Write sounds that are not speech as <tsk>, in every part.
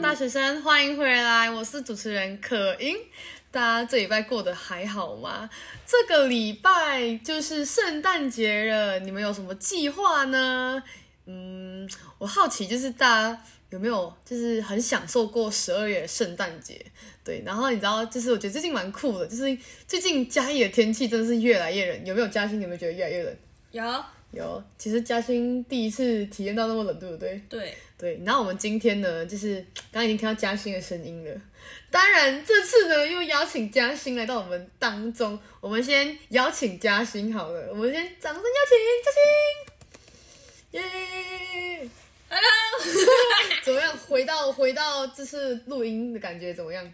大学生，欢迎回来，我是主持人可英。大家这礼拜过得还好吗？这个礼拜就是圣诞节了，你们有什么计划呢？嗯，我好奇就是大家有没有就是很享受过十二月圣诞节？对，然后你知道，就是我觉得最近蛮酷的，就是最近嘉义的天气真的是越来越冷。有没有嘉兴？有没有觉得越来越冷？有。有，其实嘉欣第一次体验到那么冷，对不对？对对。然后我们今天呢，就是 <tsk> 刚刚已经听到嘉欣的声音了。当然，这次呢又邀请嘉欣来到我们当中。我们先邀请嘉欣好了，我们先掌声邀请嘉欣，耶！Hello，<laughs> 怎么样？回到回到这次录音的感觉怎么样？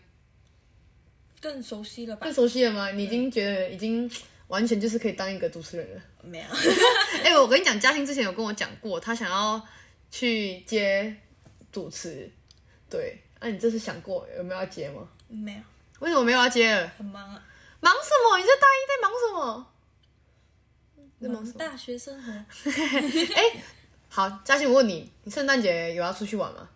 更熟悉了吧？更熟悉了吗？你已经觉得已经。完全就是可以当一个主持人了。没有。<laughs> 哎、欸，我跟你讲，嘉欣之前有跟我讲过，他想要去接主持。对，那、啊、你这次想过有没有要接吗？没有。为什么没有要接？很忙啊。忙什么？你这大一在忙什么？在忙什么？大学生活。<laughs> 哎、欸，好，嘉欣，我问你，你圣诞节有要出去玩吗？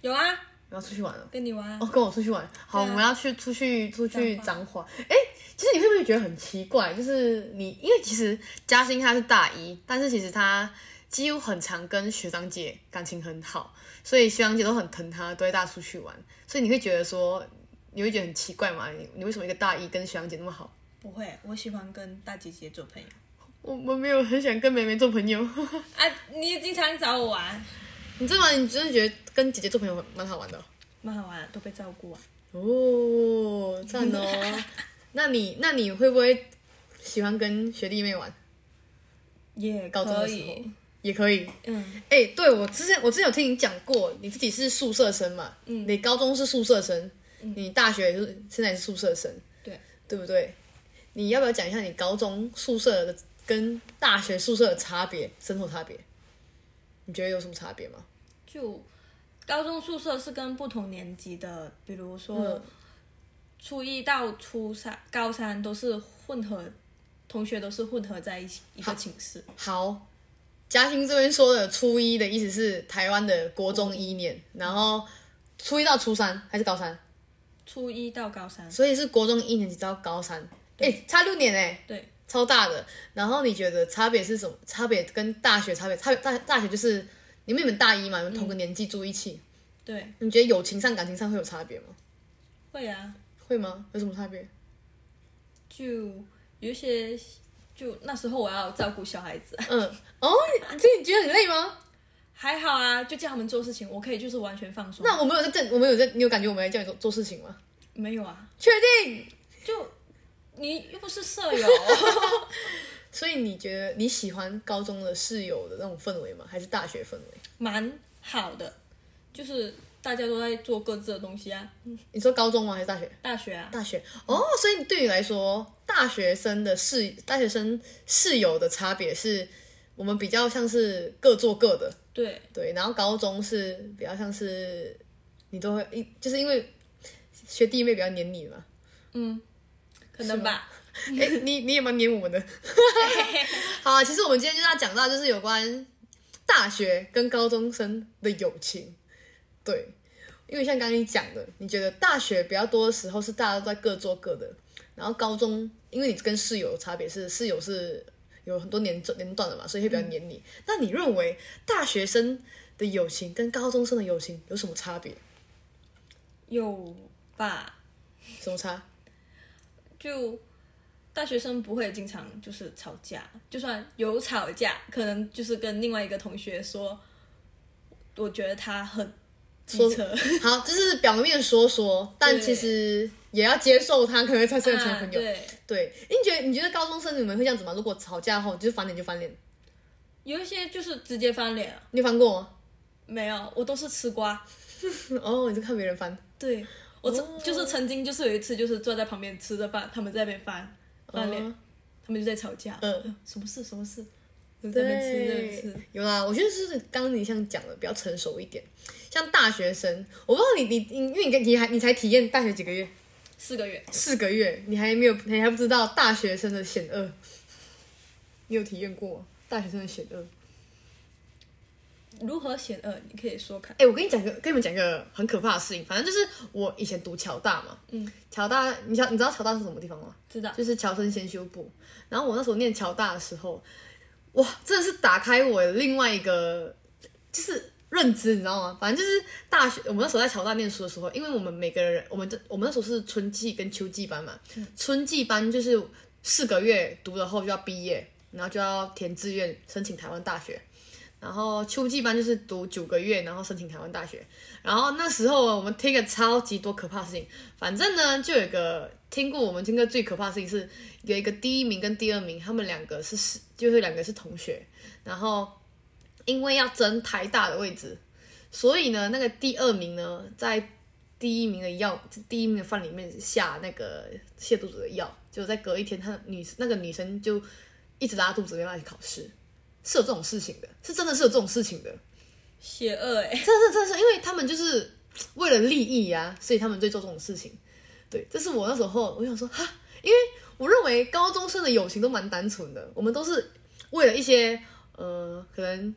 有啊。我要出去玩了。跟你玩。哦，跟我出去玩。好，啊、我们要去出去出去彰化。哎。其实你会不会觉得很奇怪？就是你，因为其实嘉兴他是大一，但是其实他几乎很常跟学长姐感情很好，所以学长姐都很疼他，都会带他出去玩。所以你会觉得说，你会觉得很奇怪吗？你你为什么一个大一跟学长姐那么好？不会，我喜欢跟大姐姐做朋友。我我没有很想跟妹妹做朋友。<laughs> 啊，你也经常找我玩。你真的吗？你真的觉得跟姐姐做朋友蛮好玩的？蛮好玩，都被照顾啊。哦，赞哦。<laughs> 那你那你会不会喜欢跟学弟妹玩？也高中的时候也可以。嗯，哎、欸，对我之前我之前有听你讲过，你自己是宿舍生嘛？嗯，你高中是宿舍生，嗯、你大学就是现在是宿舍生，对对不对？你要不要讲一下你高中宿舍的跟大学宿舍的差别，生活差别？你觉得有什么差别吗？就高中宿舍是跟不同年级的，比如说。嗯初一到初三、高三都是混合，同学都是混合在一起一个寝室。好，嘉兴这边说的初一的意思是台湾的国中一年，嗯、然后初一到初三还是高三？初一到高三，所以是国中一年级到高三，哎对，差六年哎，对，超大的。然后你觉得差别是什么？差别跟大学差别？差别大大学就是你们你们大一嘛，你们同个年纪住一起，嗯、对，你觉得友情上、感情上会有差别吗？会啊。会吗？有什么差别？就有一些，就那时候我要照顾小孩子。嗯，哦，你这你觉得很累吗？还好啊，就叫他们做事情，我可以就是完全放松。那我们有在正，我们有在，你有感觉我们在叫你做做事情吗？没有啊。确定？就你又不是舍友，<laughs> 所以你觉得你喜欢高中的室友的那种氛围吗？还是大学氛围？蛮好的，就是。大家都在做各自的东西啊。你说高中吗？还是大学？大学啊，大学。哦，所以对你来说，大学生的室大学生室友的差别是，我们比较像是各做各的。对对，然后高中是比较像是你都会一，就是因为学弟妹比较黏你嘛。嗯，可能吧。<laughs> 哎，你你也蛮黏我们的。<laughs> 好啊，其实我们今天就要讲到，就是有关大学跟高中生的友情。对，因为像刚刚你讲的，你觉得大学比较多的时候是大家都在各做各的，然后高中，因为你跟室友的差别是室友是有很多年年段的嘛，所以会比较黏你。嗯、那你认为大学生的友情跟高中生的友情有什么差别？有吧？什么差？就大学生不会经常就是吵架，就算有吵架，可能就是跟另外一个同学说，我觉得他很。说 <laughs> 好，就是表面说说，但其实也要接受他，可能才是成为朋友。对，对，你觉得你觉得高中生你们会这样子吗？如果吵架后就是翻脸就翻脸，有一些就是直接翻脸。你翻过吗？没有，我都是吃瓜。<laughs> 哦，你是看别人翻？对，我曾就是曾经就是有一次就是坐在旁边吃着饭，他们在那边翻翻脸，他们就在吵架。嗯，什么事？什么事？对，有啦，我觉得是刚刚你像讲的比较成熟一点，像大学生，我不知道你你你，因为你你还你才体验大学几个月？四个月。四个月，你还没有，你还不知道大学生的险恶。你有体验过大学生的险恶？如何险恶？你可以说看。哎、欸，我跟你讲个，跟你们讲个很可怕的事情。反正就是我以前读侨大嘛，嗯，侨大，你晓你知道侨大是什么地方吗？知道，就是侨生先修部。然后我那时候念侨大的时候，哇，真的是打开我另外一个就是认知，你知道吗？反正就是大学，我们那时候在侨大念书的时候，因为我们每个人，我们这我们那时候是春季跟秋季班嘛，嗯、春季班就是四个月读了后就要毕业，然后就要填志愿申请台湾大学。然后秋季班就是读九个月，然后申请台湾大学。然后那时候我们听个超级多可怕的事情，反正呢就有一个听过我们听过最可怕的事情是有一个第一名跟第二名，他们两个是是就是两个是同学，然后因为要争台大的位置，所以呢那个第二名呢在第一名的药第一名的饭里面下那个泻肚子的药，就在隔一天，他女那个女生就一直拉肚子没办法去考试。是有这种事情的，是真的是有这种事情的，邪恶哎！真的是真的是，因为他们就是为了利益呀、啊，所以他们在做这种事情。对，这是我那时候我想说哈，因为我认为高中生的友情都蛮单纯的，我们都是为了一些呃，可能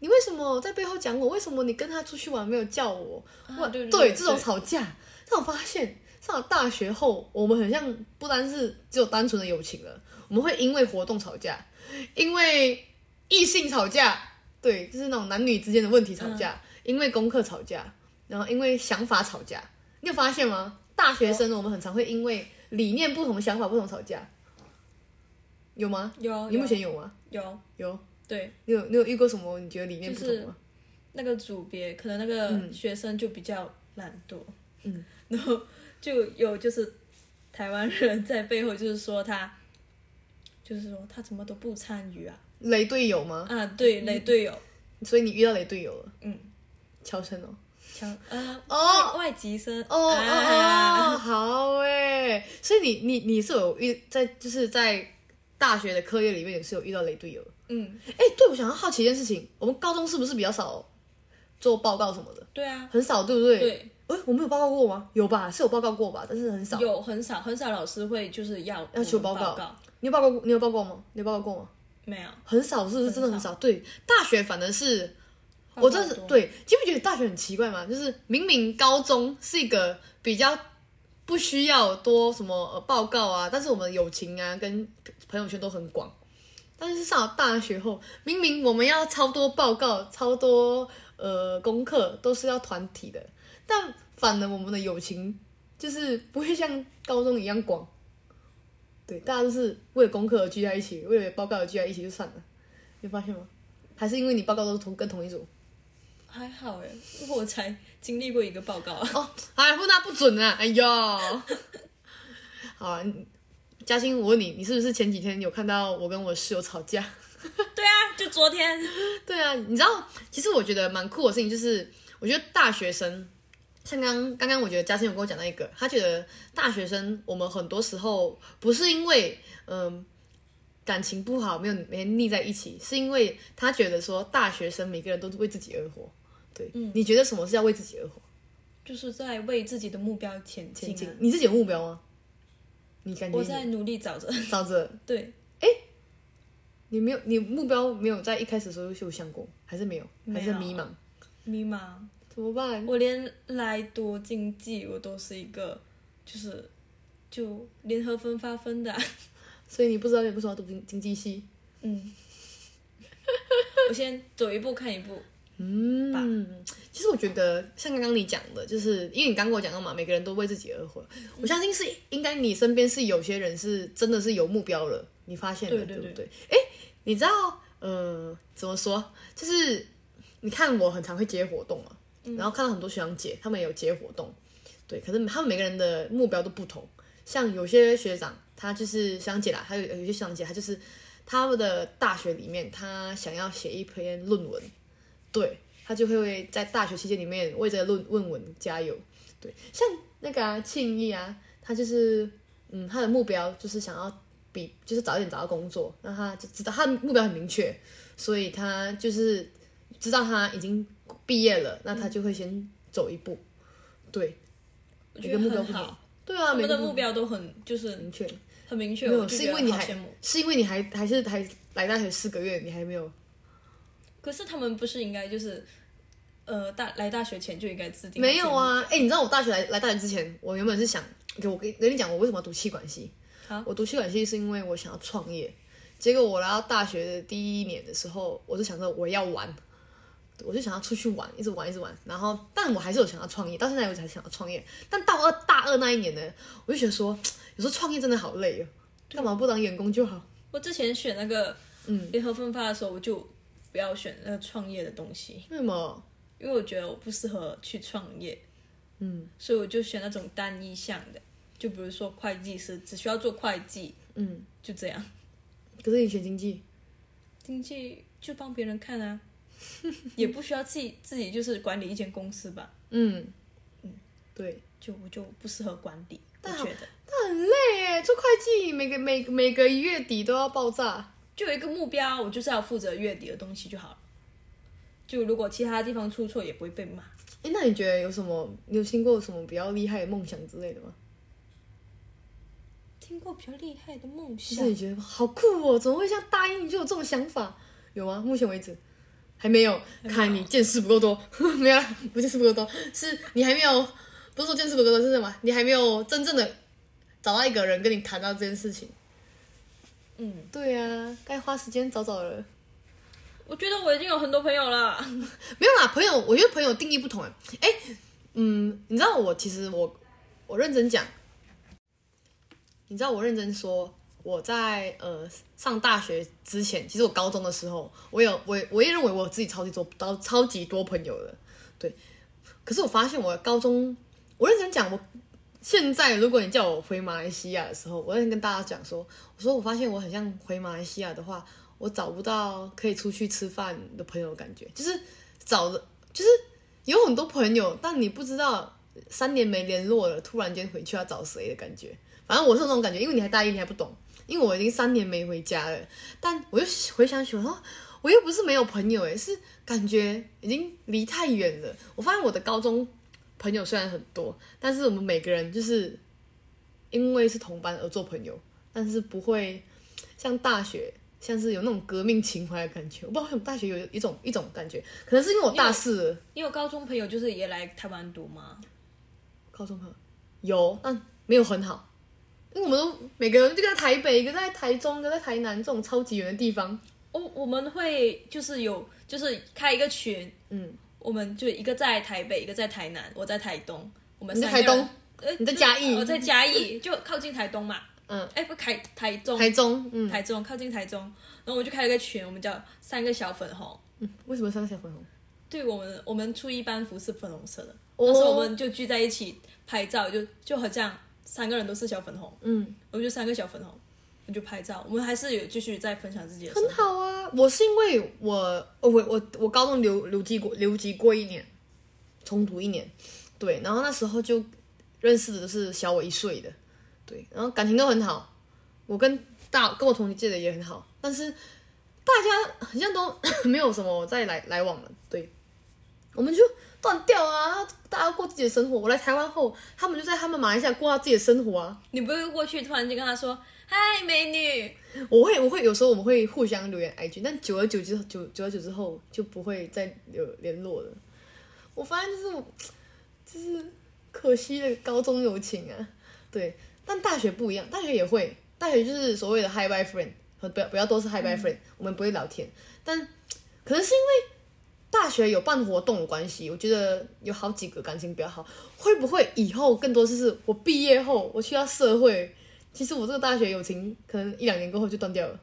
你为什么在背后讲我？为什么你跟他出去玩没有叫我？啊、对对，对，对，这种吵架，但我发现上了大学后，我们很像不单是只有单纯的友情了，我们会因为活动吵架，因为。异性吵架，对，就是那种男女之间的问题吵架，嗯、因为功课吵架，然后因为想法吵架。你有发现吗？大学生我们很常会因为理念不同、想法不同吵架，有吗？有。你目前有吗？有有。对，你有你有遇过什么？你觉得理念不同吗？那个组别可能那个学生就比较懒惰，嗯，然后就有就是台湾人在背后就是说他，就是说他怎么都不参与啊。雷队友吗？啊，对，雷队友，所以你遇到雷队友了。嗯，乔生哦，乔啊哦，外籍生哦哦，好诶。所以你你你是有遇在就是在大学的课业里面也是有遇到雷队友。嗯，哎，对，我想要好奇一件事情，我们高中是不是比较少做报告什么的？对啊，很少，对不对？对。哎，我们有报告过吗？有吧，是有报告过吧，但是很少。有很少很少老师会就是要要求报告。你有报告过？你有报告吗？你有报告过吗？没有，很少，是不是真的很少？对，大学反而是，我真的是对，你不觉得大学很奇怪吗？就是明明高中是一个比较不需要多什么呃报告啊，但是我们友情啊跟朋友圈都很广，但是上了大学后，明明我们要超多报告、超多呃功课，都是要团体的，但反而我们的友情就是不会像高中一样广。对，大家都是为了功课而聚在一起，为了报告而聚在一起就算了，你发现吗？还是因为你报告都是同跟同一组？还好哎，我才经历过一个报告哦，哎，不那不准啊！哎呦，<laughs> 好啊，嘉欣，我问你，你是不是前几天有看到我跟我室友吵架？<laughs> 对啊，就昨天。<laughs> 对啊，你知道，其实我觉得蛮酷的事情就是，我觉得大学生。像刚刚刚，我觉得嘉欣有跟我讲到一个，他觉得大学生我们很多时候不是因为嗯、呃、感情不好没有每天腻在一起，是因为他觉得说大学生每个人都是为自己而活。对，嗯，你觉得什么是要为自己而活？就是在为自己的目标前进、啊、前进。你自己有目标吗？你感觉我在努力找着找着。<laughs> 对，哎，你没有你目标没有在一开始的时候就有想过，还是没有？还是迷茫？迷茫。怎么办？我连来读经济，我都是一个，就是就联合分发分的、啊，<laughs> 所以你不知道你为什么要读经经济系？嗯，<laughs> 我先走一步看一步。嗯，其实我觉得像刚刚你讲的，就是因为你刚跟我讲到嘛，每个人都为自己而活。嗯、我相信是应该你身边是有些人是真的是有目标了，你发现了对，对，对，对不对？哎，你知道，呃，怎么说？就是你看我很常会接活动嘛。然后看到很多学长姐，他们也有接活动，对，可是他们每个人的目标都不同。像有些学长，他就是学长姐啦，还有有些学长姐，他就是他们的大学里面，他想要写一篇论文，对，他就会在大学期间里面为这个论论文加油。对，像那个啊庆义啊，他就是嗯，他的目标就是想要比就是早一点找到工作，那他就知道他的目标很明确，所以他就是知道他已经。毕业了，那他就会先走一步，对，我觉得目标不好，对啊，每个目标都很就是明确，很明确。没有，是因为你还是因为你还还是还来大学四个月，你还没有，可是他们不是应该就是，呃，大来大学前就应该制定？没有啊，哎、欸，你知道我大学来来大学之前，我原本是想，给我跟跟你讲，我为什么要读气管系？好我读气管系是因为我想要创业。结果我来到大学的第一年的时候，我就想着我要玩，我就想要出去玩，一直玩，一直玩。然后，但我还是有想要创业，到现在我才想要创业。但到二大二那一年呢，我就觉得说，有时候创业真的好累哦，干嘛不当员工就好？我之前选那个嗯联合分发的时候，我就不要选那个创业的东西。为什么？因为我觉得我不适合去创业，嗯，所以我就选那种单一项的，就比如说会计师，只需要做会计，嗯，就这样。可是你选经济，经济就帮别人看啊，<laughs> 也不需要自己自己就是管理一间公司吧。嗯嗯，对，就我就不适合管理，但我觉得。但很累哎，做会计每个每每个月底都要爆炸，就有一个目标，我就是要负责月底的东西就好了。就如果其他地方出错，也不会被骂。哎，那你觉得有什么？你有听过什么比较厉害的梦想之类的吗？听过比较厉害的梦想，其实你觉得好酷哦？怎么会像大一你就有这种想法？有吗？目前为止还没有。看你见识不够多，<laughs> 没有，不见识不够多，是你还没有，不是说见识不够多，是什么？你还没有真正的找到一个人跟你谈到这件事情。嗯，对啊，该花时间找找了。我觉得我已经有很多朋友了。<laughs> 没有啦，朋友，我觉得朋友定义不同哎。嗯，你知道我其实我我认真讲。你知道我认真说，我在呃上大学之前，其实我高中的时候，我有我我也认为我自己超级多超超级多朋友的，对。可是我发现我高中，我认真讲，我现在如果你叫我回马来西亚的时候，我认真跟大家讲说，我说我发现我很像回马来西亚的话，我找不到可以出去吃饭的朋友的感觉，就是找的，就是有很多朋友，但你不知道三年没联络了，突然间回去要找谁的感觉。反正我是那种感觉，因为你还大一，你还不懂。因为我已经三年没回家了，但我又回想起我说，我又不是没有朋友，诶，是感觉已经离太远了。我发现我的高中朋友虽然很多，但是我们每个人就是因为是同班而做朋友，但是不会像大学，像是有那种革命情怀的感觉。我不知道为什么大学有一种一种感觉，可能是因为我大四了。你有，你有高中朋友就是也来台湾读吗？高中朋友有，但没有很好。因为我们都每个人，一个在台北，一个在台中，一个在台南，这种超级远的地方。哦，我们会就是有，就是开一个群，嗯，我们就一个在台北，一个在台南，我在台东，我们在台东，呃，你在嘉义，我在嘉义，就靠近台东嘛，嗯，哎，不，台台中，台中，嗯，台中靠近台中，然后我们就开了个群，我们叫三个小粉红。嗯，为什么三个小粉红？对我们，我们初一班服是粉红色的，那时候我们就聚在一起拍照，就就好像。三个人都是小粉红，嗯，我们就三个小粉红，我就拍照。我们还是有继续在分享自己的。很好啊，我是因为我，我我我高中留留级过留级过一年，重读一年，对，然后那时候就认识的都是小我一岁的，对，然后感情都很好。我跟大跟我同一届的也很好，但是大家好像都 <coughs> 没有什么再来来往了，对，我们就。断掉啊！大家过自己的生活。我来台湾后，他们就在他们马来西亚过他自己的生活啊。你不会过去突然间跟他说：“嗨，美女。”我会，我会有时候我们会互相留言 IG，但久而久之，久久而久之后就不会再有联络了。我发现就是，就是可惜的高中友情啊。对，但大学不一样，大学也会，大学就是所谓的 Hi Bye Friend，不要不要都是 Hi Bye Friend，、嗯、我们不会聊天，但可能是因为。大学有办活动的关系，我觉得有好几个感情比较好。会不会以后更多就是我毕业后我去到社会，其实我这个大学友情可能一两年过后就断掉了，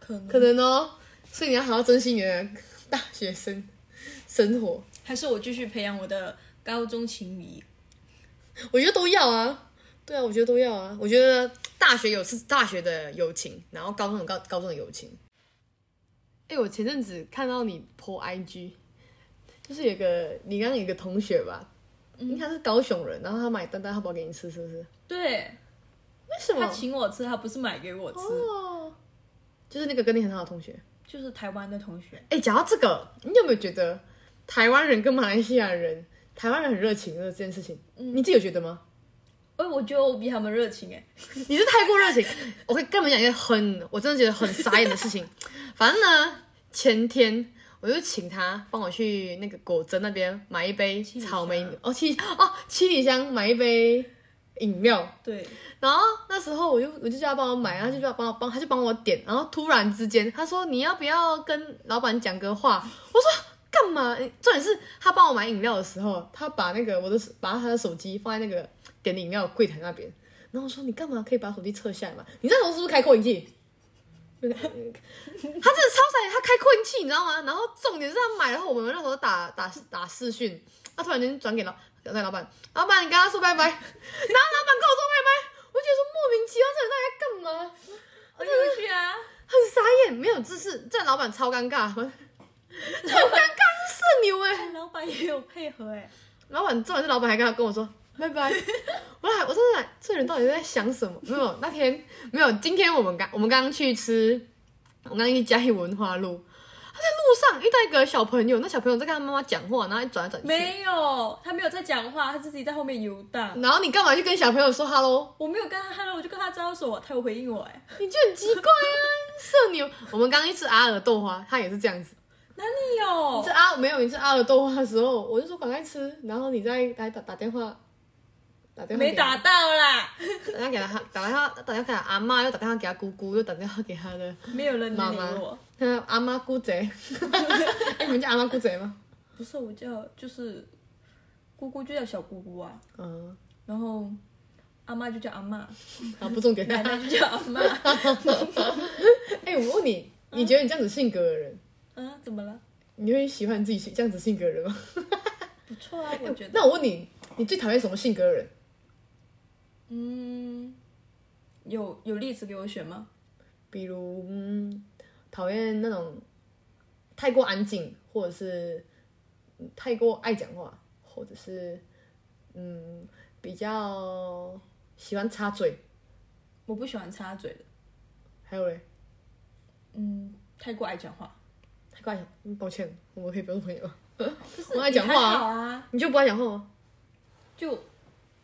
可能可能哦。所以你要好好珍惜你的大学生生活，还是我继续培养我的高中情谊？我觉得都要啊。对啊，我觉得都要啊。我觉得大学有是大学的友情，然后高中有高高中的友情。哎、欸，我前阵子看到你 po IG，就是有个你刚刚有个同学吧，嗯，他是高雄人，然后他买丹丹汉堡给你吃，是不是？对。为什么？他请我吃，他不是买给我吃。哦。就是那个跟你很好的同学，就是台湾的同学。哎、欸，讲到这个，你有没有觉得台湾人跟马来西亚人，台湾人很热情的这件事情？嗯，你自己有觉得吗？哎，我觉得我比他们热情哎。<laughs> 你是太过热情。我可以跟你们讲一个很，我真的觉得很傻眼的事情。<laughs> 反正呢，前天我就请他帮我去那个果珍那边买一杯草莓哦七哦七里香买一杯饮料。对。然后那时候我就我就叫他帮我买，然后就叫他帮我帮他就帮我点。然后突然之间他说，你要不要跟老板讲个话？<laughs> 我说干嘛？重点是他帮我买饮料的时候，他把那个我的把他的手机放在那个点饮料柜台那边。然后我说你干嘛可以把手机撤下来嘛？你那时候是不是开扩音器？他真的超傻，他开扩音器，你知道吗？然后重点是他买了后，我们那时候打打打视讯，他突然间转给老那老板，老板你跟他说拜拜，<laughs> 然后老板跟我说拜拜，我觉得说莫名其妙，这人到底在干嘛？很啊，很傻眼，没有姿势，这老板超尴尬，<laughs> 超尴尬是，社牛哎，老板也有配合哎，老板重点是老板还跟他跟我说。拜拜！<laughs> 我还我真的这人到底在想什么？没有那天没有，今天我们刚我们刚刚去吃，我刚刚去嘉义文化路，他在路上遇到一个小朋友，那小朋友在跟他妈妈讲话，然后一转来转去。没有，他没有在讲话，他自己在后面游荡。然后你干嘛去跟小朋友说 hello？我没有跟他 hello，我就跟他招手，他有回应我哎，你就很奇怪啊，社牛。我们刚刚去吃阿尔豆花，他也是这样子。哪里有？你吃阿没有？你吃阿尔豆花的时候，我就说赶快吃，然后你再来打打电话。打没打到啦！打电话给他，打电话打电话给他阿妈，又打电话给他姑姑，又打电话给他的没有人理我。他阿妈姑贼，<laughs> 哎，你们叫阿妈姑贼吗？不是，我叫就是姑姑就叫小姑姑啊。嗯。然后阿妈就叫阿妈。好，不重点。奶奶就叫阿妈。<laughs> 哎，我问你，你觉得你这样子性格的人，嗯，怎么了？你会喜欢自己这样子性格的人吗？<laughs> 不错啊，我觉得。那我问你，你最讨厌什么性格的人？嗯，有有例子给我选吗？比如，嗯，讨厌那种太过安静，或者是太过爱讲话，或者是嗯，比较喜欢插嘴。我不喜欢插嘴的。还有嘞，嗯，太过爱讲话，太过爱讲，嗯，抱歉，我们可以不做朋友。<laughs> 我爱讲话啊，你就不爱讲话吗？就。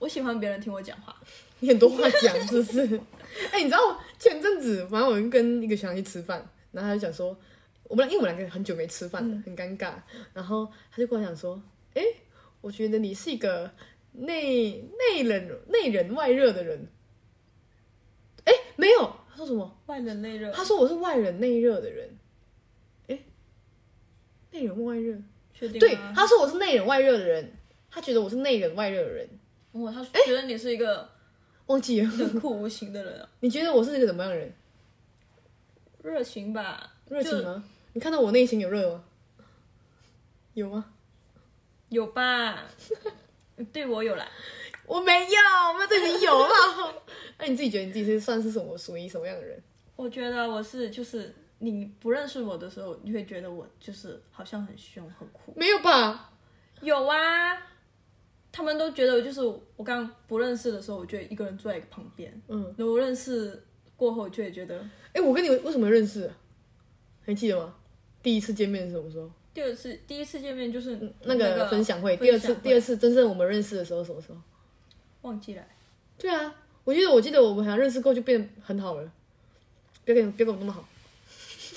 我喜欢别人听我讲话，你很多话讲，是不是？<laughs> 哎、欸，你知道前阵子，反正我跟一个小孩去吃饭，然后他就讲说，我们俩因为我们两个很久没吃饭了，嗯、很尴尬，然后他就跟我讲说，哎、欸，我觉得你是一个内内冷内冷外热的人。哎、欸，没有，他说什么？外冷内热。他说我是外冷内热的人。哎、欸，内冷外热？确定？对，他说我是内冷外热的人，他觉得我是内冷外热的人。哦，他觉得你是一个忘记了冷酷无情的人啊。<laughs> 你觉得我是一个怎么样的人？热情吧？热情吗？你看到我内心有热吗？有吗？有吧？<laughs> 对我有啦。我没有，我没有对你有啦。<laughs> 那你自己觉得你自己是算是什么属于什么样的人？我觉得我是，就是你不认识我的时候，你会觉得我就是好像很凶很酷。没有吧？有啊。他们都觉得，就是我刚不认识的时候，我就一个人坐在旁边。嗯，那我认识过后，就会觉得，哎、欸，我跟你为什么认识？还记得吗？第一次见面是什么时候？第二次，第一次见面就是那个分享会。第二次，第二次真正我们认识的时候什么时候？忘记了。对啊，我记得，我记得我们好像认识过就变很好了。别跟别跟我那么好。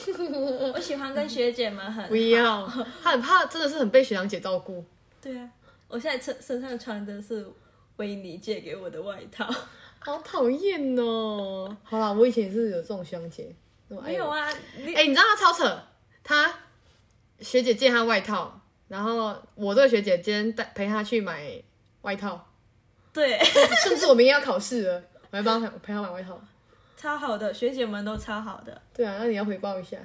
<laughs> 我喜欢跟学姐们很好。不要，他很怕，真的是很被学长姐照顾。对啊。我现在身身上穿的是维尼借给我的外套，好讨厌哦！好啦，我以前也是有这种学长姐，没有啊？哎、欸，你知道他超扯，他学姐借他外套，然后我这个学姐今天带陪他去买外套，对，甚至我明天要考试了，我还帮他陪他买外套，超好的，学姐们都超好的。对啊，那你要回报一下，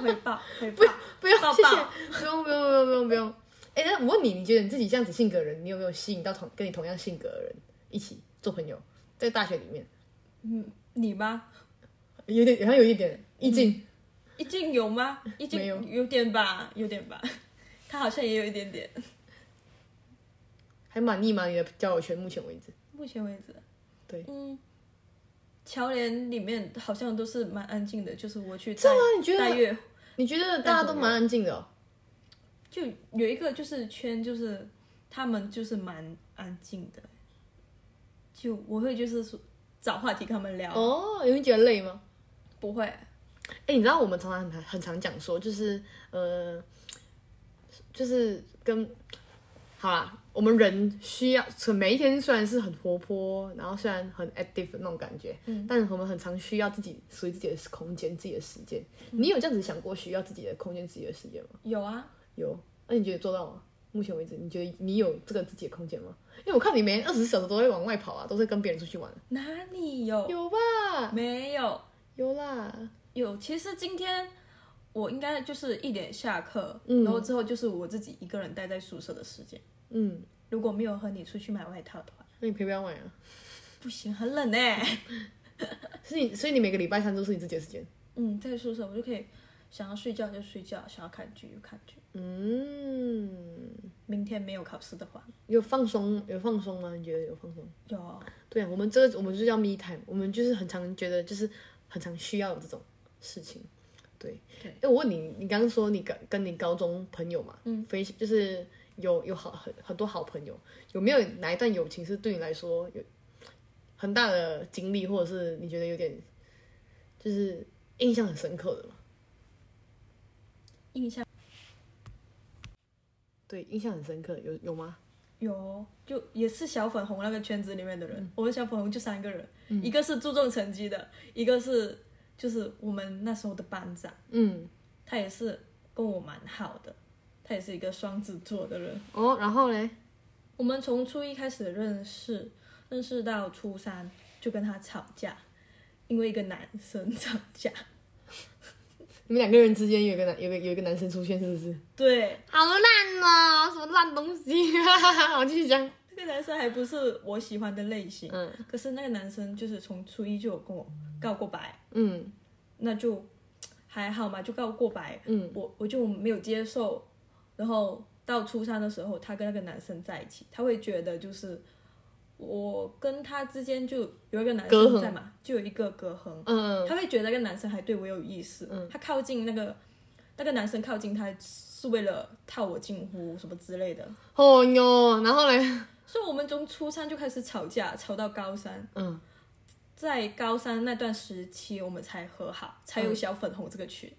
回报，回报，<laughs> 不用，谢谢，不用，不用，不用，不用，不用。哎，那我问你，你觉得你自己这样子性格的人，你有没有吸引到同跟你同样性格的人一起做朋友？在大学里面，嗯，你吗？有点，好像有一点意境，意境有吗？意境有，有点吧，有点吧。他好像也有一点点，<laughs> 还满意吗？你的交友圈目前为止？目前为止，对，嗯，侨联里面好像都是蛮安静的，就是我去这吗？你觉得？你觉得大家都蛮安静的哦？就有一个就是圈，就是他们就是蛮安静的，就我会就是说找话题跟他们聊。哦，你会觉得累吗？不会，哎，你知道我们常常很很常讲说，就是呃，就是跟好啦，我们人需要，每一天虽然是很活泼，然后虽然很 active 的那种感觉，嗯，但我们很常需要自己属于自己的空间、自己的时间。嗯、你有这样子想过需要自己的空间、自己的时间吗？有啊，有。那你觉得做到吗？目前为止，你觉得你有这个自己的空间吗？因为我看你每天二十四小时都会往外跑啊，都是跟别人出去玩。哪里有？有吧？没有。有啦。有。其实今天我应该就是一点下课，嗯，然后之后就是我自己一个人待在宿舍的时间。嗯。如果没有和你出去买外套的话，那你陪不要买啊？<laughs> 不行，很冷哎。<laughs> 所以，所以你每个礼拜三都是你自己的时间。嗯，在宿舍我就可以想要睡觉就睡觉，想要看剧就看剧。嗯，明天没有考试的话，有放松有放松吗？你觉得有放松？有啊。对啊，我们这个我们就叫 me time，我们就是很常觉得就是很常需要有这种事情。对。对。哎，我问你，你刚刚说你跟跟你高中朋友嘛，嗯，非就是有有好很很多好朋友，有没有哪一段友情是对你来说有很大的经历，或者是你觉得有点就是印象很深刻的吗？印象。对，印象很深刻，有有吗？有，就也是小粉红那个圈子里面的人。嗯、我们小粉红就三个人，嗯、一个是注重成绩的，一个是就是我们那时候的班长，嗯，他也是跟我蛮好的，他也是一个双子座的人。哦，然后嘞，我们从初一开始认识，认识到初三就跟他吵架，因为一个男生吵架。你们两个人之间有一个男，有个有一个男生出现，是不是？对，好烂啊！什么烂东西啊！<laughs> 我继续讲。那个男生还不是我喜欢的类型，嗯。可是那个男生就是从初一就有跟我告过白，嗯。那就还好嘛，就告过白，嗯。我我就没有接受，然后到初三的时候，他跟那个男生在一起，他会觉得就是。我跟他之间就有一个男生在嘛，就有一个隔阂。嗯，他会觉得那个男生还对我有意思。嗯，他靠近那个那个男生靠近他是为了套我近乎什么之类的。哦哟，然后嘞，所以我们从初三就开始吵架，吵到高三。嗯，在高三那段时期，我们才和好，才有小粉红这个群。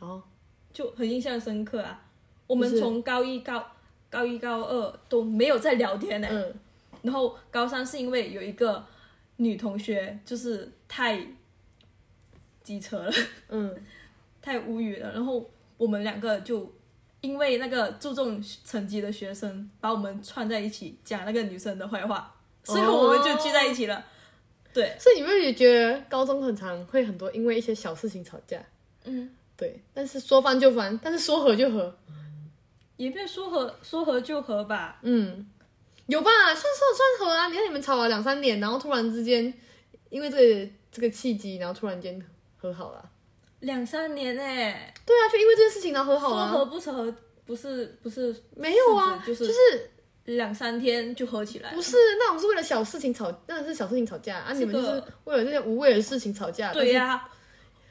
哦，就很印象深刻啊！我们从高一高高一高二都没有再聊天呢。嗯。然后高三是因为有一个女同学就是太机车了，嗯，<laughs> 太无语了。然后我们两个就因为那个注重成绩的学生把我们串在一起讲那个女生的坏话，所以我们就聚在一起了。哦、对，所以你们也觉得高中很常会很多因为一些小事情吵架，嗯，对。但是说翻就翻，但是说和就和，也没有说和说和就和吧，嗯。有吧，算算算和啊！你看你们吵了两三年，然后突然之间，因为这个这个契机，然后突然间和好了。两三年哎。对啊，就因为这件事情然后和好了。说和不和不是不是没有啊，就是就是两三天就和起来。不是那种是为了小事情吵，那是小事情吵架啊！你们就是为了这些无谓的事情吵架。对呀，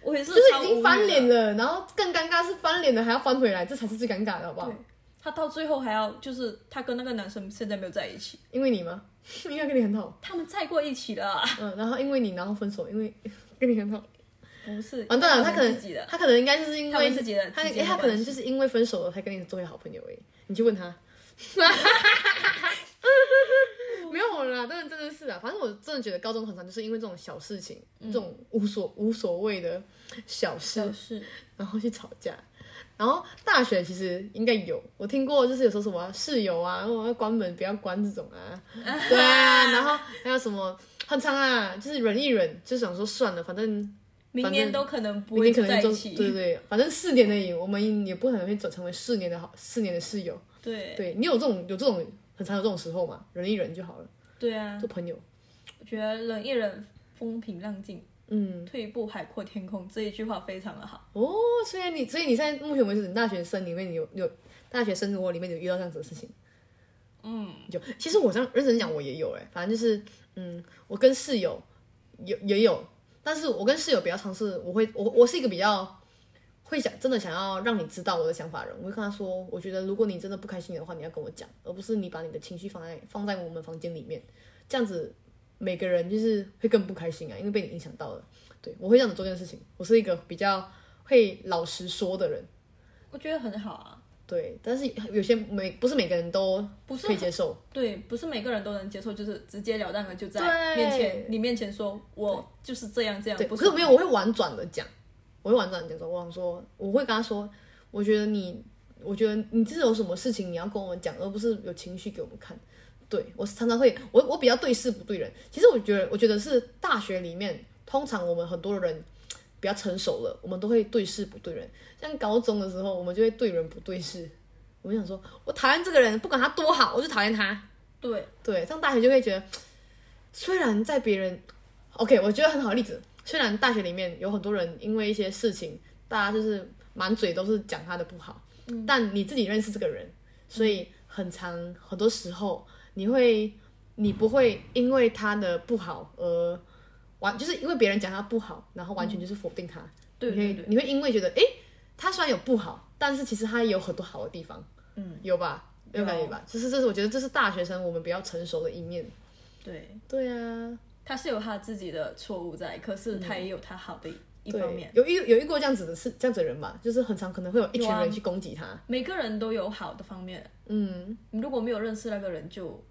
我也是。就是已经翻脸了，然后更尴尬是翻脸了还要翻回来，这才是最尴尬的，好不好？他到最后还要就是他跟那个男生现在没有在一起，因为你吗？<laughs> 应该跟你很好。他们在过一起的。嗯，然后因为你然后分手，因为跟你很好。不是。完蛋了，他可能他可能应该就是因为自己的他他可能就是因为分手了才跟你作为好朋友诶。你去问他。<laughs> 没有啦，真的真的是啊，反正我真的觉得高中很长就是因为这种小事情，这种无所无所谓的小小事，然后去吵架。然后大学其实应该有，我听过，就是有时候什么室友啊，我要关门不要关这种啊，<laughs> 对啊，然后还有什么很长啊，就是忍一忍，就想说算了，反正明年都可能不会在一起，对对对，反正四年而已，我们也不可能会走成为四年的好四年的室友，对，对你有这种有这种很常有这种时候嘛，忍一忍就好了，对啊，做朋友，我觉得忍一忍，风平浪静。嗯，退一步海阔天空这一句话非常的好哦。所以你，所以你现在目前为止，你大学生里面有有大学生活里面有遇到这样子的事情？嗯，有。其实我这样认真讲，我也有哎。反正就是，嗯，我跟室友有也有，但是我跟室友比较尝试，我会我我是一个比较会想真的想要让你知道我的想法的人。我会跟他说，我觉得如果你真的不开心的话，你要跟我讲，而不是你把你的情绪放在放在我们房间里面，这样子。每个人就是会更不开心啊，因为被你影响到了。对，我会这样子做这件事情。我是一个比较会老实说的人，我觉得很好啊。对，但是有些每不是每个人都不是可以接受，对，不是每个人都能接受，就是直截了当的就在面前你面前说我就是这样这样。对，不是没有，我会婉转的讲，我会婉转的讲说，我想说，我会跟他说，我觉得你，我觉得你这是有什么事情你要跟我讲，而不是有情绪给我们看。对，我常常会，我我比较对事不对人。其实我觉得，我觉得是大学里面，通常我们很多人比较成熟了，我们都会对事不对人。像高中的时候，我们就会对人不对事。我们想说，我讨厌这个人，不管他多好，我就讨厌他。对对，上大学就会觉得，虽然在别人，OK，我觉得很好的例子。虽然大学里面有很多人因为一些事情，大家就是满嘴都是讲他的不好，嗯，但你自己认识这个人，所以很长很多时候。你会，你不会因为他的不好而完，就是因为别人讲他不好，然后完全就是否定他。对、嗯，对，对，你会因为觉得，哎，他虽然有不好，但是其实他也有很多好的地方。嗯，有吧？有感觉吧？就是这是我觉得这是大学生我们比较成熟的一面。对，对啊，他是有他自己的错误在，可是他也有他好的一方面。有一有一个这样子的是这样子的人吧，就是很常可能会有一群人去攻击他。每个人都有好的方面。嗯，如果没有认识那个人，就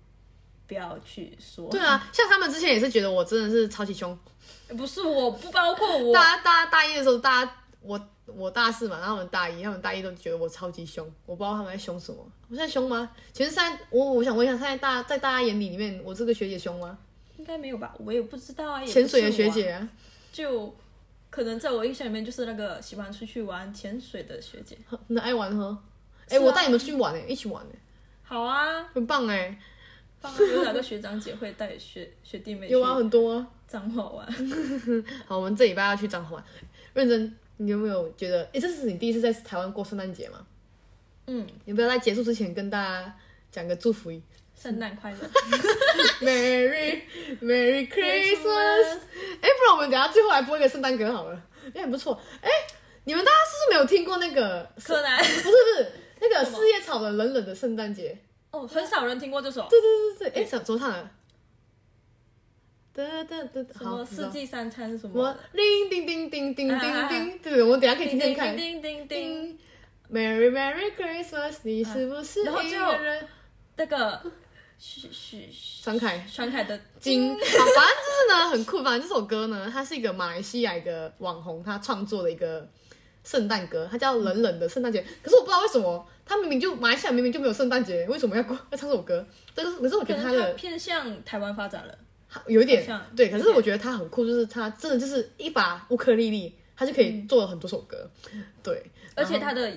不要去说。对啊，像他们之前也是觉得我真的是超级凶。不是，我不包括我。大家大家大一的时候，大家我我大四嘛，然后我们大一，他们大一都觉得我超级凶。我不知道他们在凶什么。我现在凶吗？其实现在我我想问一下，现在大在大家眼里里面，我这个学姐凶吗？应该没有吧，我也不知道啊。潜水的学姐啊，就可能在我印象里面，就是那个喜欢出去玩潜水的学姐。那爱玩哈？哎、我带你们去玩哎，一起玩哎。好啊，很棒哎！有哪个学长姐会带学学弟妹？<laughs> 有啊，很多啊，彰化玩。<laughs> 好，我们这礼拜要去彰化玩。认真，你有没有觉得？哎，这是你第一次在台湾过圣诞节吗？嗯。你不要在结束之前跟大家讲个祝福语。圣诞快乐，<laughs> Merry <laughs> Merry Christmas。哎，不然我们等下最后来播一个圣诞歌好了，也很不错。哎，你们大家是不是没有听过那个柯南？<laughs> 不是不是。那个四叶草的冷冷的圣诞节哦，很少人听过这首。对对对对，哎，怎么唱的？哒哒哒，什么四季三餐什么？什么叮叮叮叮叮叮叮，对，我们等下可以听听看。叮叮叮，Merry Merry Christmas，你是不是？然后最后那个许许传凯传凯的金，好，反正就是呢，很酷。反正这首歌呢，它是一个马来西亚一个网红他创作的一个。圣诞歌，它叫冷冷的圣诞节。可是我不知道为什么，他明明就马来西亚明明就没有圣诞节，为什么要过要唱这首歌？但是可是我觉得他的偏向台湾发展了，有一点对。可是我觉得他很酷，就是他真的就是一把乌克丽丽，他就可以做了很多首歌。嗯、对，而且他的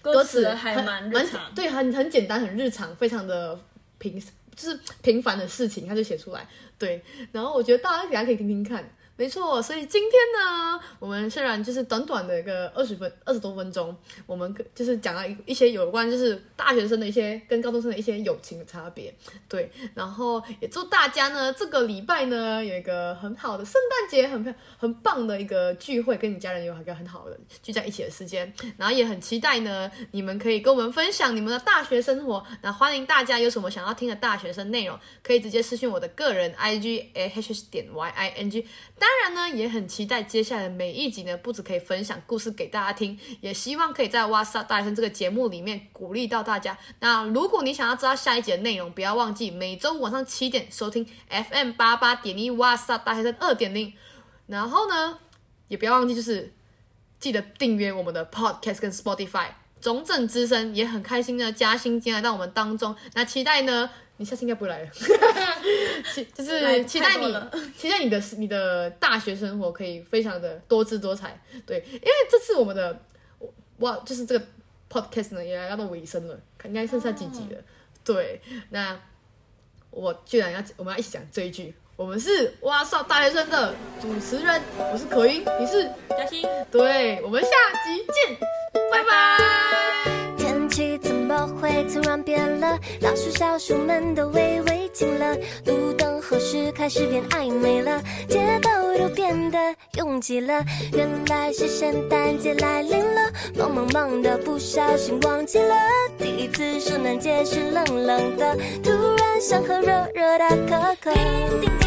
歌词还蛮日常，对，很很简单，很日常，非常的平，就是平凡的事情，他就写出来。对，然后我觉得大家大家可以听听看。没错，所以今天呢，我们虽然就是短短的一个二十分二十多分钟，我们就是讲了一一些有关就是大学生的一些跟高中生的一些友情的差别，对，然后也祝大家呢这个礼拜呢有一个很好的圣诞节，很很棒的一个聚会，跟你家人有一个很好的聚在一起的时间，然后也很期待呢你们可以跟我们分享你们的大学生活，那欢迎大家有什么想要听的大学生内容，可以直接私信我的个人 IG AHS 点 YING。当然呢，也很期待接下来每一集呢，不止可以分享故事给大家听，也希望可以在哇塞大学生这个节目里面鼓励到大家。那如果你想要知道下一集的内容，不要忘记每周五晚上七点收听 FM 八八点一哇塞大学生二点零。然后呢，也不要忘记就是记得订阅我们的 Podcast 跟 Spotify。中正之声也很开心的嘉欣进来到我们当中，那期待呢。你下次应该不会来了，<laughs> 期就是期待你，期待你的你的大学生活可以非常的多姿多彩，对，因为这次我们的哇，就是这个 podcast 呢也来到尾声了，应该剩下几集了，对，那我居然要我们要一起讲这一句，我们是哇少大学生的主持人，我是可盈，你是嘉欣，对，我们下集见，拜拜。怎会突然变了，老鼠小鼠们都围围进了，路灯何时开始变暧昧了？街道都变得拥挤了，原来是圣诞节来临了。忙忙忙的，不小心忘记了，第一次圣诞节是冷冷的，突然想喝热热的可可。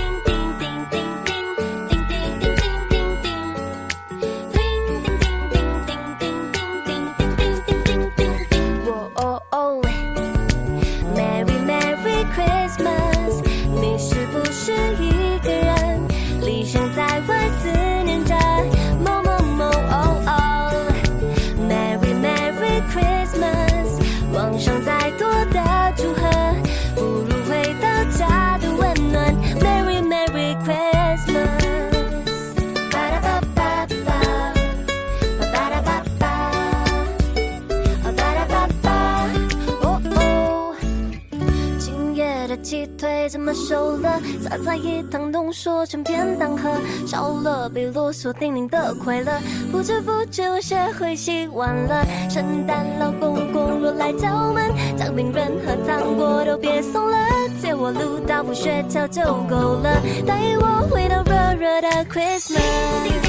的鸡腿怎么瘦了？撒在一汤浓缩成便当盒，少了被啰嗦叮咛的快乐。不知不觉我学会洗碗了。圣诞老公公若来敲门，姜饼人和糖果都别送了，借我鲁道夫雪橇就够了，带我回到热热的 Christmas。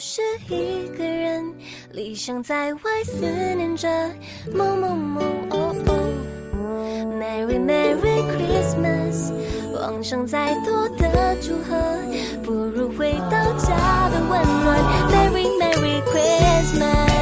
是不是一个人，理想在外思念着某某某？哦哦，Merry Merry Christmas，妄想再多的祝贺，不如回到家的温暖。Merry Merry Christmas。